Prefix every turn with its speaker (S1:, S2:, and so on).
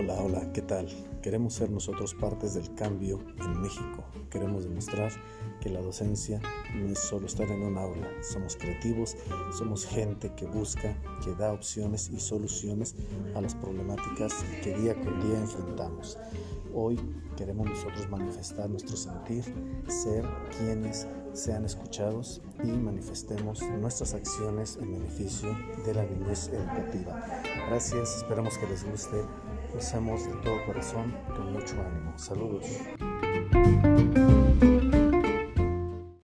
S1: Hola, hola, ¿qué tal? Queremos ser nosotros partes del cambio en México. Queremos demostrar que la docencia no es solo estar en un aula. Somos creativos, somos gente que busca, que da opciones y soluciones a las problemáticas que día con día enfrentamos. Hoy queremos nosotros manifestar nuestro sentir, ser quienes sean escuchados y manifestemos nuestras acciones en beneficio de la niñez educativa. Gracias, esperamos que les guste. Hacemos de todo corazón, con mucho ánimo. Saludos.